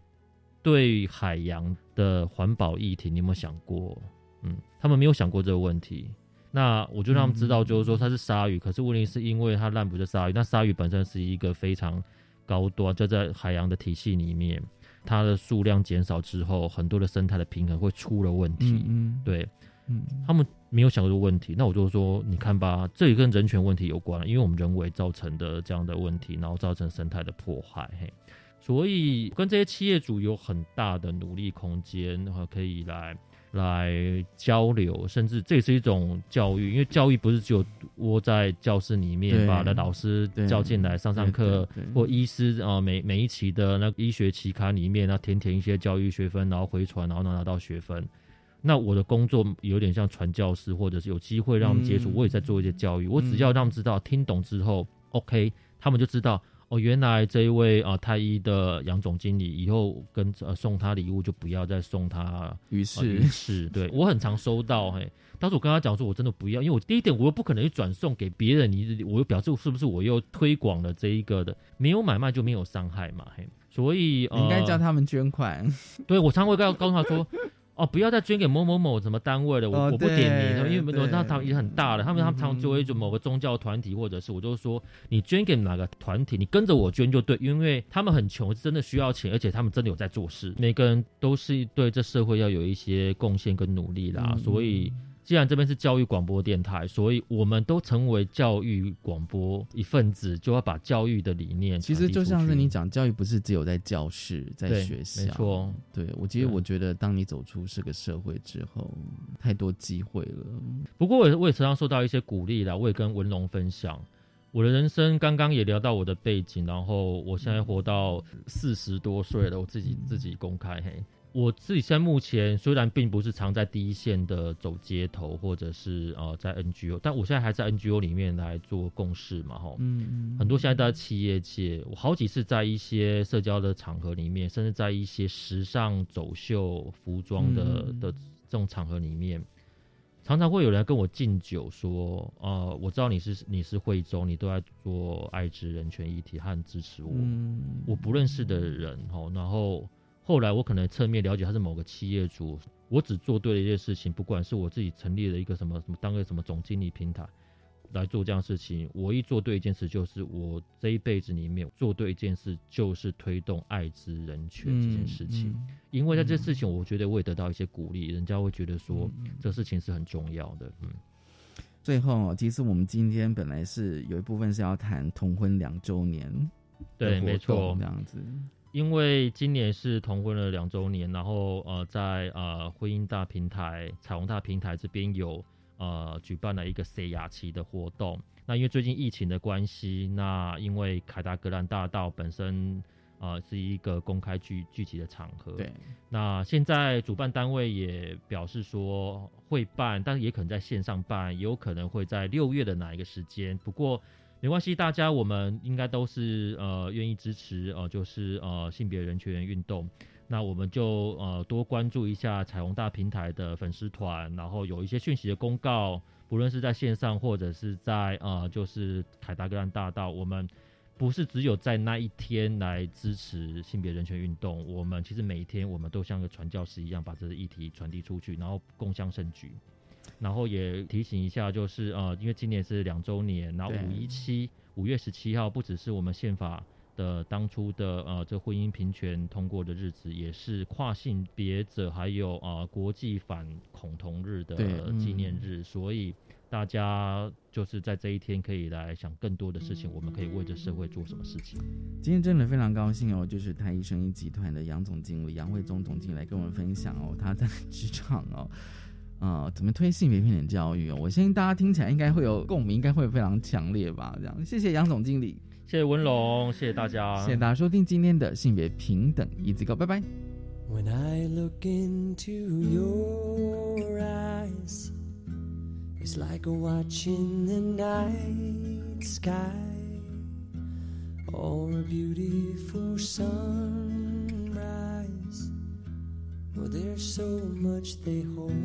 对海洋的环保议题，你有没有想过？嗯，他们没有想过这个问题。那我就让他们知道，就是说它是鲨鱼，可是问题是因为它滥捕的鲨鱼，那鲨鱼本身是一个非常高端，就在海洋的体系里面，它的数量减少之后，很多的生态的平衡会出了问题。嗯嗯，对，嗯，他们没有想过这个问题，那我就说，你看吧，这也跟人权问题有关了，因为我们人为造成的这样的问题，然后造成生态的破坏，嘿，所以跟这些企业主有很大的努力空间，然后可以来来交流，甚至这也是一种教育，因为教育不是只有窝在教室里面把那老师叫进来上上课，或医师啊每每一期的那医学期刊里面，那填填一些教育学分，然后回传，然后能拿到学分。那我的工作有点像传教士，或者是有机会让他们接触，我也在做一些教育。我只要让他们知道，听懂之后，OK，他们就知道哦，原来这一位啊太医的杨总经理以后跟呃送他礼物就不要再送他于是于是，对我很常收到嘿，当时我跟他讲说，我真的不要，因为我第一点我又不可能去转送给别人，你我又表示是不是我又推广了这一个的，没有买卖就没有伤害嘛嘿，所以应该叫他们捐款。对我常会告告诉他说。哦，不要再捐给某某某什么单位了，我我不点名，因为那他们已经很大了，他们他们常作为一种某个宗教团体，或者是我就说你捐给哪个团体，你跟着我捐就对，因为他们很穷，真的需要钱，而且他们真的有在做事，每个人都是对这社会要有一些贡献跟努力啦，所以。既然这边是教育广播电台，所以我们都成为教育广播一份子，就要把教育的理念。其实就像是你讲，教育不是只有在教室、在学校。没错，对我其实我觉得，当你走出这个社会之后，太多机会了。不过我我也常常受到一些鼓励啦，我也跟文龙分享我的人生。刚刚也聊到我的背景，然后我现在活到四十多岁了，我自己自己公开嘿。我自己现在目前虽然并不是常在第一线的走街头，或者是呃在 NGO，但我现在还在 NGO 里面来做共事嘛，哈，嗯嗯，很多现在都在企业界，我好几次在一些社交的场合里面，甚至在一些时尚走秀服装的的这种场合里面，常常会有人跟我敬酒说，呃，我知道你是你是惠州，你都在做爱之人权议题和支持我，我不认识的人，哈，然后。后来我可能侧面了解他是某个企业主，我只做对了一件事情，不管是我自己成立了一个什么什么当个什么总经理平台来做这样事情，我一做对一件事，就是我这一辈子里面做对一件事，就是推动爱之人权这件事情。因为在这事情，我觉得我也得到一些鼓励，人家会觉得说这事情是很重要的。嗯，最后其实我们今天本来是有一部分是要谈同婚两周年，对，没错，这样子。因为今年是同婚了两周年，然后呃，在呃婚姻大平台、彩虹大平台这边有呃举办了一个 C 雅期的活动。那因为最近疫情的关系，那因为凯达格兰大道本身呃是一个公开聚聚集的场合，对。那现在主办单位也表示说会办，但是也可能在线上办，也有可能会在六月的哪一个时间。不过。没关系，大家我们应该都是呃愿意支持呃就是呃性别人权运动，那我们就呃多关注一下彩虹大平台的粉丝团，然后有一些讯息的公告，不论是在线上或者是在呃就是凯达格兰大道，我们不是只有在那一天来支持性别人权运动，我们其实每一天我们都像个传教士一样，把这个议题传递出去，然后共襄盛举。然后也提醒一下，就是呃，因为今年是两周年，然后五一七五月十七号不只是我们宪法的当初的呃这婚姻平权通过的日子，也是跨性别者还有呃国际反恐同日的纪念日，所以大家就是在这一天可以来想更多的事情，我们可以为这社会做什么事情。今天真的非常高兴哦，就是太医生音集团的杨总经理杨慧宗总经理来跟我们分享哦，他在职场哦。啊，怎么推性别平等教育哦？我相信大家听起来应该会有共鸣，应该会非常强烈吧？这样，谢谢杨总经理，谢谢文龙，谢谢大家，谢谢大家收听今天的性别平等一字歌，拜拜。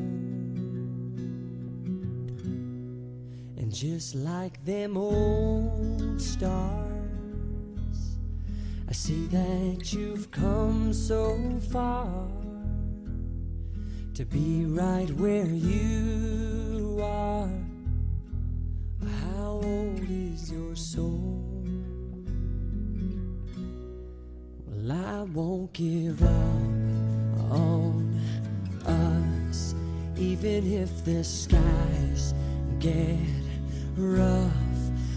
And just like them old stars, I see that you've come so far to be right where you are. How old is your soul? Well, I won't give up on us, even if the skies get rough.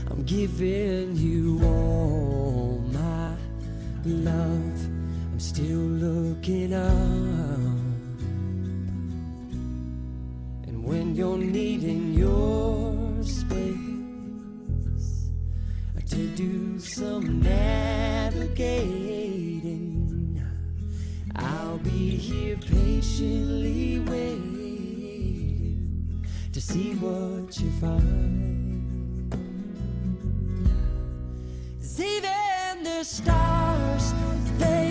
I'm giving you all my love. I'm still looking up. And when you're needing your space to do some navigating. I'll be here patiently waiting to see what you find. and the stars, they